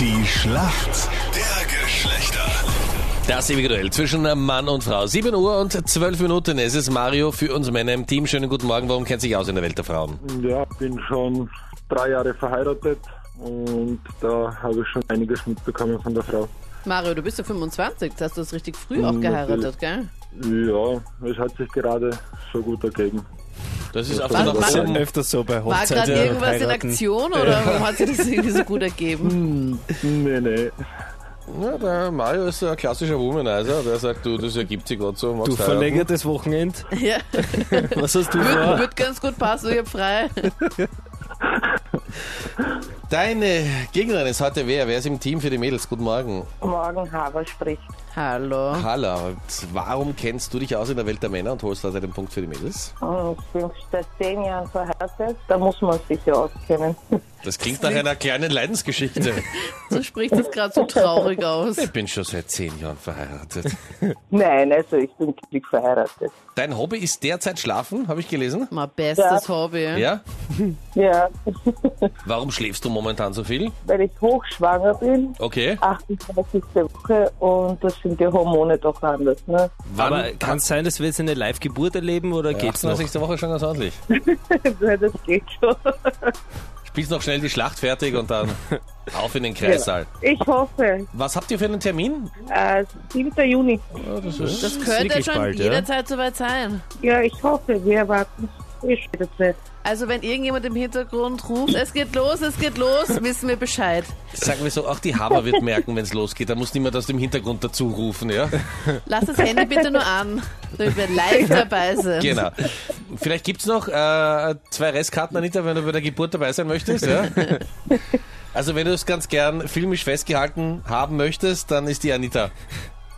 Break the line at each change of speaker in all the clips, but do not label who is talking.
Die Schlacht der Geschlechter.
Das ewige Duell zwischen Mann und Frau. 7 Uhr und 12 Minuten. Es ist Mario für uns Männer im Team. Schönen guten Morgen. Warum kennt sich aus in der Welt der Frauen?
Ja, bin schon drei Jahre verheiratet und da habe ich schon einiges mitbekommen von der Frau.
Mario, du bist ja 25, jetzt hast du das richtig früh auch
Mm,
geheiratet, gell?
Ja, es hat sich gerade so gut ergeben.
Das ist noch
was-
so.
öfters so bei
War
Hochzeiten.
gerade irgendwas in
heiraten.
Aktion oder warum hat sich das irgendwie so gut ergeben?
Nee, nee.
Ja, der Mario ist ein klassischer Womanizer. Der sagt, du, das ergibt sich gerade so.
Du verlängertes Wochenend.
Ja,
Was hast du
wird,
vor?
wird ganz gut passen, ich hab frei.
Deine Gegnerin ist heute wer? Wer ist im Team für die Mädels? Guten Morgen.
Morgen Haber spricht.
Hallo.
Hallo. Und warum kennst du dich aus in der Welt der Männer und holst heute den Punkt für die Mädels?
Und ich bin seit zehn Jahren verheiratet. Da muss man sich ja auskennen.
Das klingt nach einer kleinen Leidensgeschichte.
So spricht das gerade so traurig aus.
Ich bin schon seit zehn Jahren verheiratet.
Nein, also ich bin glücklich verheiratet.
Dein Hobby ist derzeit Schlafen, habe ich gelesen.
Mein bestes Hobby.
Ja?
Ja,
Warum schläfst du momentan so viel?
weil ich hochschwanger bin,
Okay.
38. Woche und das sind die Hormone doch anders. Ne?
Aber kann es sein, dass wir jetzt eine Live-Geburt erleben oder geht's noch?
28. Woche schon ganz ordentlich.
das geht schon.
Spielst noch schnell die Schlacht fertig und dann auf in den Kreissaal.
Ich hoffe,
Was habt ihr für einen Termin?
äh, 7. Juni.
Das könnte
wirklich
schon
bald, ja?
jederzeit soweit sein.
Ja, ich hoffe, wir erwarten eh spätestens.
Also wenn irgendjemand im Hintergrund ruft, es geht los, es geht los, wissen wir Bescheid.
Sagen wir so, auch die Haber wird merken, wenn es losgeht. Da muss niemand aus dem Hintergrund dazu rufen, ja?
Lass das Handy bitte nur an, damit wir live dabei sind.
Genau. Vielleicht gibt's noch äh, zwei Restkarten, Anita, wenn du bei der Geburt dabei sein möchtest, ja? Also wenn du es ganz gern filmisch festgehalten haben möchtest, dann ist die Anita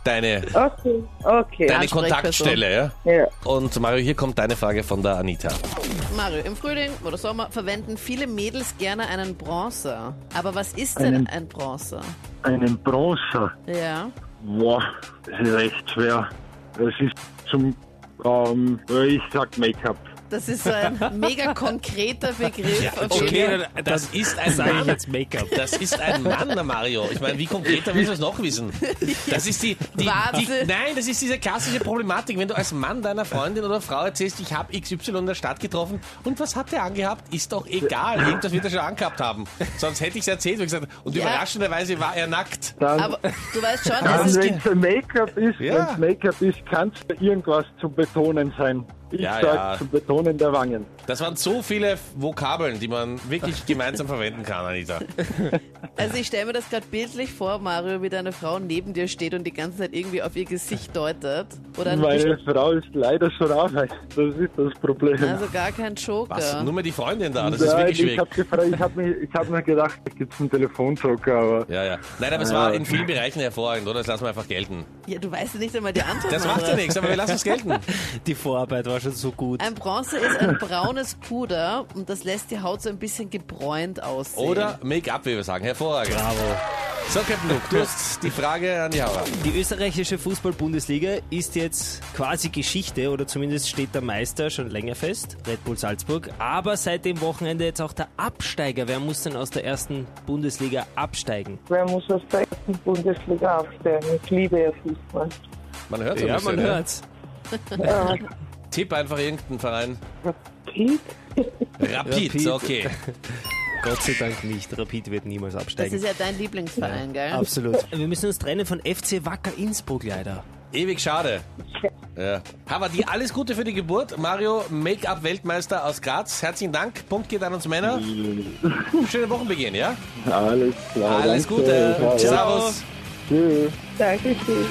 deine,
Okay, okay.
deine. Kontaktstelle, ja?
Ja.
Und Mario, hier kommt deine Frage von der Anita.
Mario, im Frühling oder Sommer verwenden viele Mädels gerne einen Bronzer. Aber was ist denn
Einen-
ein Bronzer?
Einen Bronzer.
Ja.
Boah, das ist recht schwer. Das ist zum, ähm, ich sag Make-up.
Das ist so ein mega konkreter Begriff. jeden
Okay,
Das ist ein
sage ich
Mann.
jetzt Make-up.
Das ist ein Mann, der Mario. Ich meine, wie konkreter willst du es noch wissen? Das ist die, die, die. Nein, das ist diese klassische Problematik, wenn du als Mann deiner Freundin oder Frau erzählst, ich habe XY in der Stadt getroffen und was hat der angehabt? Ist doch egal. Irgendwas wird er schon angehabt haben. Sonst hätte ich es erzählt und gesagt, und
Ja.
überraschenderweise war er nackt.
Dann,
Aber du weißt schon,
dann
es
wenn es Make-up ist,
Ja.
Make-up ist, kann es irgendwas zum Betonen sein. Ich
Ja,
sag
ja.
zum Betonen der Wangen.
Das waren so viele Vokabeln, die man wirklich gemeinsam verwenden kann, Anita.
Also ich stelle mir das gerade bildlich vor, Mario, wie deine Frau neben dir steht und die ganze Zeit irgendwie auf ihr Gesicht deutet. Oder ein
Meine Frau ist leider schon Arbeit. Das ist das Problem.
also gar kein Joker.
Was? Nur mal die Freundin da, das ist
Nein,
wirklich
ich
schwierig.
habe gefragt, ich habe mir, hab mir gedacht, da gibt es einen Telefonjoker, aber
Ja, ja. Nein, aber es war in vielen Bereichen hervorragend, oder? Das lassen wir einfach gelten.
Ja, du weißt ja nicht einmal die Antwort.
Das macht ja nichts, aber wir lassen es gelten.
Die Vorarbeit war schon so gut.
Ein Bronzer ist ein braunes Puder und das lässt die Haut so ein bisschen gebräunt aussehen.
Oder Make-up, wie wir sagen. Hervorragend.
Bravo.
So, Captain Luke, du hast die Frage an die Hauer.
Die österreichische Fußball-Bundesliga ist jetzt quasi Geschichte oder zumindest steht der Meister schon länger fest, Red Bull Salzburg. Aber seit dem Wochenende jetzt auch der Absteiger. Wer muss denn aus der ersten Bundesliga absteigen?
Wer muss aus der ersten Bundesliga aufsteigen? Ich liebe ja Fußball.
Man hört
Ja,
ein
man
bisschen, ja.
Ja,
Tipp einfach irgendeinen Verein. Rapid,
Rapid.
okay.
Gott sei Dank nicht. Rapid wird niemals
Das
absteigen.
ist ja dein Lieblingsverein, gell?
Absolut. Wir müssen uns trennen von FC Wacker Innsbruck leider.
Ewig schade. Ja. Aber die alles Gute für die Geburt. Mario, Make-up-Weltmeister aus Graz. Herzlichen Dank. Punkt geht an uns Männer. Schöne Wochenbeginn, ja?
alles klar.
Alles
danke.
Gute.
Ja, ja.
Servus.
Tschüss.
Dankeschön.